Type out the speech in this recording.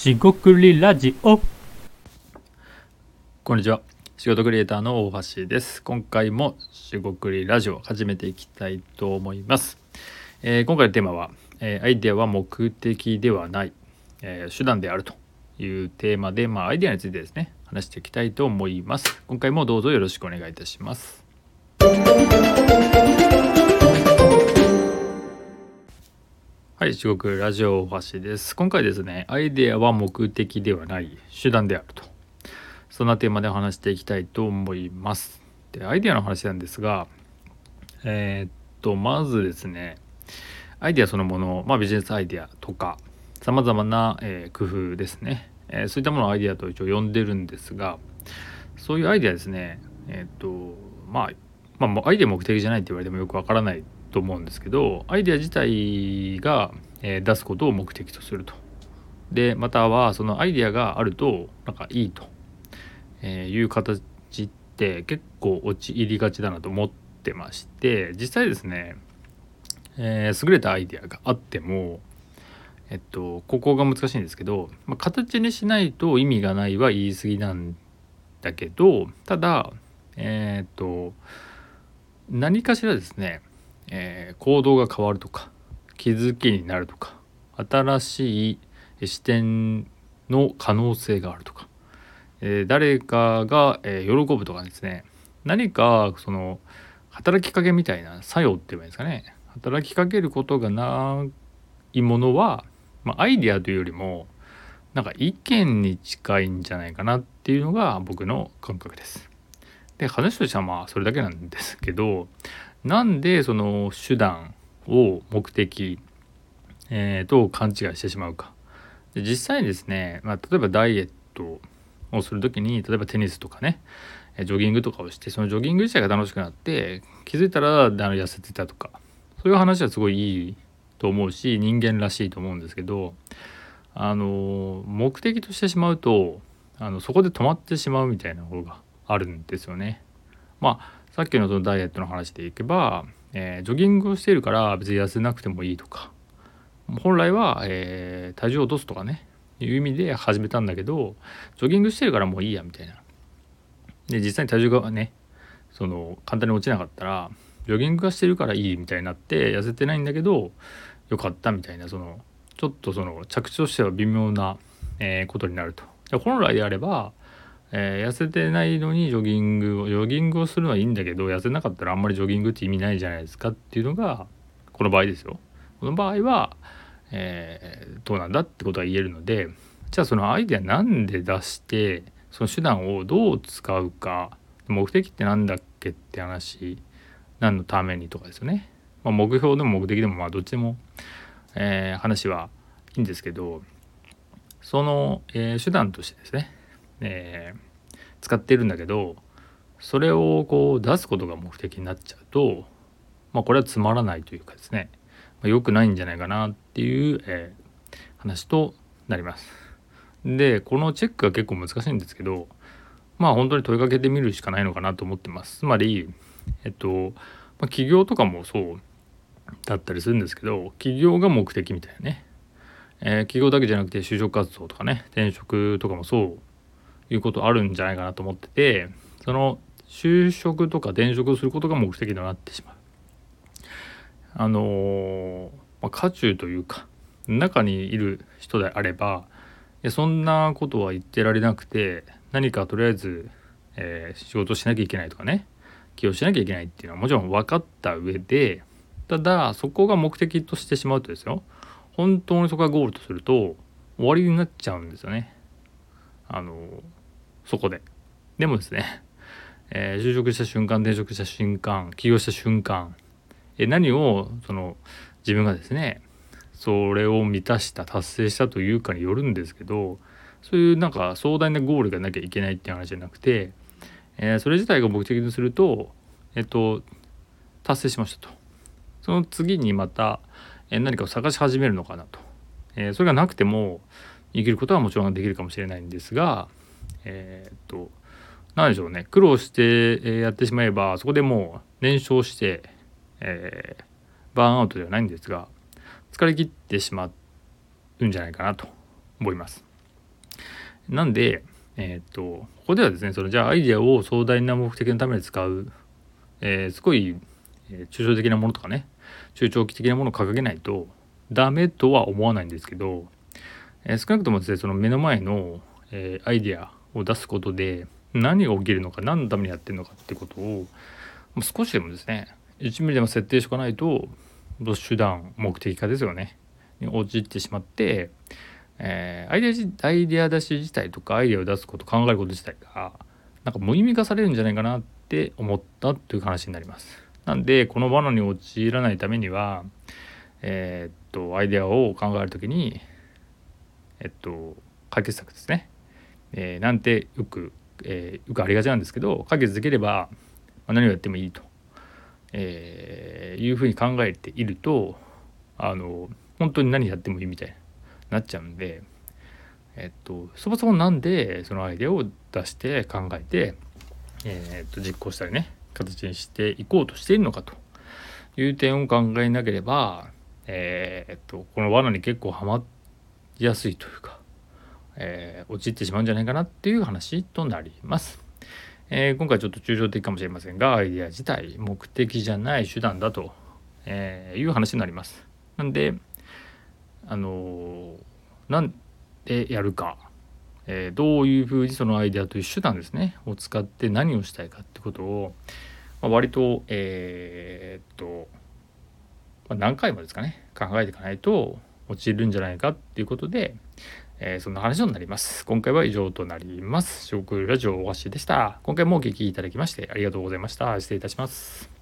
しごくりラジオ。こんにちは。仕事クリエイターの大橋です。今回もしごくりラジオ始めていきたいと思います、えー今回のテーマは、えーアイデアは目的ではない、えー手段であるというテーマでまあアイデアについてですね。話していきたいと思います。今回もどうぞよろしくお願いいたします。はい、四国ラジオ大橋です。今回ですね、アイデアは目的ではない手段であると。そんなテーマで話していきたいと思います。で、アイデアの話なんですが、えーっと、まずですね、アイデアそのもの、まあビジネスアイデアとか、さまざまな、えー工夫ですね、えーそういったものをアイデアと一応呼んでるんですが、そういうアイデアですね、えっと、まあ、まあアイデア目的じゃないって言われてもよくわからないと思うんですけどアイデア自体が、え出すことを目的とすると。でまたはそのアイデアがあるとなんかいいと、えいう形って結構陥りがちだなと思ってまして実際ですね、えー優れたアイデアがあってもえっとここが難しいんですけど、まあ、形にしないと意味がないは言い過ぎなんだけどただえーっと何かしらですねえー行動が変わるとか気づきになるとか新しい視点の可能性があるとか、えー誰かが、えー喜ぶとかですね何かその働きかけみたいな作用って言えばいいんですかね働きかけることがないものは、まあ、アイデアというよりもなんか意見に近いんじゃないかなっていうのが僕の感覚です。で話としてはまあそれだけなんですけどなんでその手段を目的、えーと勘違いしてしまうか。で実際にですね、まあ、例えばダイエットをする時に例えばテニスとかねジョギングとかをしてそのジョギング自体が楽しくなって気づいたら痩せてたとかそういう話はすごいいいと思うし人間らしいと思うんですけどあの目的としてしまうとあのそこで止まってしまうみたいな方があるんですよね。まあさっきのそのダイエットの話でいけば、えージョギングをしているから別に痩せなくてもいいとか本来は、えー体重を落とすとかねいう意味で始めたんだけどジョギングしてるからもういいやみたいな。で実際に体重がねその簡単に落ちなかったらジョギングがしてるからいいみたいになって痩せてないんだけどよかったみたいなそのちょっとその着地としては微妙な、えことになると。で本来であればえー痩せてないのにジョギングをジョギングをするのはいいんだけど痩せなかったらあんまりジョギングって意味ないじゃないですかっていうのがこの場合ですよ。この場合は、えーどうなんだってことが言えるのでじゃあそのアイデアなんで出してその手段をどう使うか目的って何だっけって話何のためにとかですよね。まあ、目標でも目的でもまあどっちでも、えー話はいいんですけどその、え手段としてですねえー使ってるんだけどそれをこう出すことが目的になっちゃうと、まあ、これはつまらないというかですね、まあ、良くないんじゃないかなっていう、えー話となります。でこのチェックが結構難しいんですけどまあ本当に問いかけてみるしかないのかなと思ってます。つまりえっと、まあ、企業とかもそうだったりするんですけど企業が目的みたいなね、えー企業だけじゃなくて就職活動とかね転職とかもそういうことあるんじゃないかなと思っててその就職とか転職することが目的となってしまう。あのーまあ、渦中というか中にいる人であればいやそんなことは言ってられなくて何かとりあえず、えー仕事しなきゃいけないとかね起業しなきゃいけないっていうのはもちろん分かった上でただそこが目的としてしまうとですよ本当にそこがゴールとすると終わりになっちゃうんですよね。あのそこで。でもですね、えー就職した瞬間転職した瞬間起業した瞬間、えー何をその自分がですねそれを満たした達成したというかによるんですけどそういうなんか壮大なゴールがなきゃいけないっていう話じゃなくて、えーそれ自体が目的とするとえっと達成しましたとその次にまた、え何かを探し始めるのかなと、えそれがなくても生きることはもちろんできるかもしれないんですがえーっと何でしょうね苦労して、やってしまえばそこでもう燃焼して、えーバーンアウトではないんですが疲れ切ってしまうんじゃないかなと思います。なんで、えっ、とここではですねそのじゃあアイデアを壮大な目的のために使う、えーすごい、え抽象的なものとかね中長期的なものを掲げないとダメとは思わないんですけど、え少なくともですねその目の前の、えアイデアを出すことで何が起きるのか何のためにやってるのかってことを少しでもですね1ミリでも設定しておかないと手段目的化ですよねに陥ってしまって、えーアイデアじアイデア出し自体とかアイデアを出すこと考えること自体がなんか無意味化されるんじゃないかなって思ったという話になります。なんでこの罠に陥らないためにはえーっとアイデアを考える時にえっと解決策ですね、えーなんてよく、えーよくありがちなんですけど解決できれば、まあ何をやってもいいと、えーいうふうに考えているとあの本当に何やってもいいみたいになっちゃうんでえっとそもそもなんでそのアイデアを出して考えて、えっと実行したりね形にしていこうとしているのかという点を考えなければ、えっとこの罠に結構はまりやすいというか、えー陥ってしまうんじゃないかなっていう話となります。えー今回ちょっと抽象的かもしれませんがアイデア自体目的じゃない手段だと、えいう話になります。なんであのーなんでやるか、えどういうふうにそのアイデアという手段ですねを使って何をしたいかってことを、まあ、割とえーっと、まあ何回もですかね考えていかないと陥るんじゃないかっていうことで、えーそんな話になります。今回は以上となります。食ラジオおわしでした。今回もお聴きいただきましてありがとうございました。失礼いたします。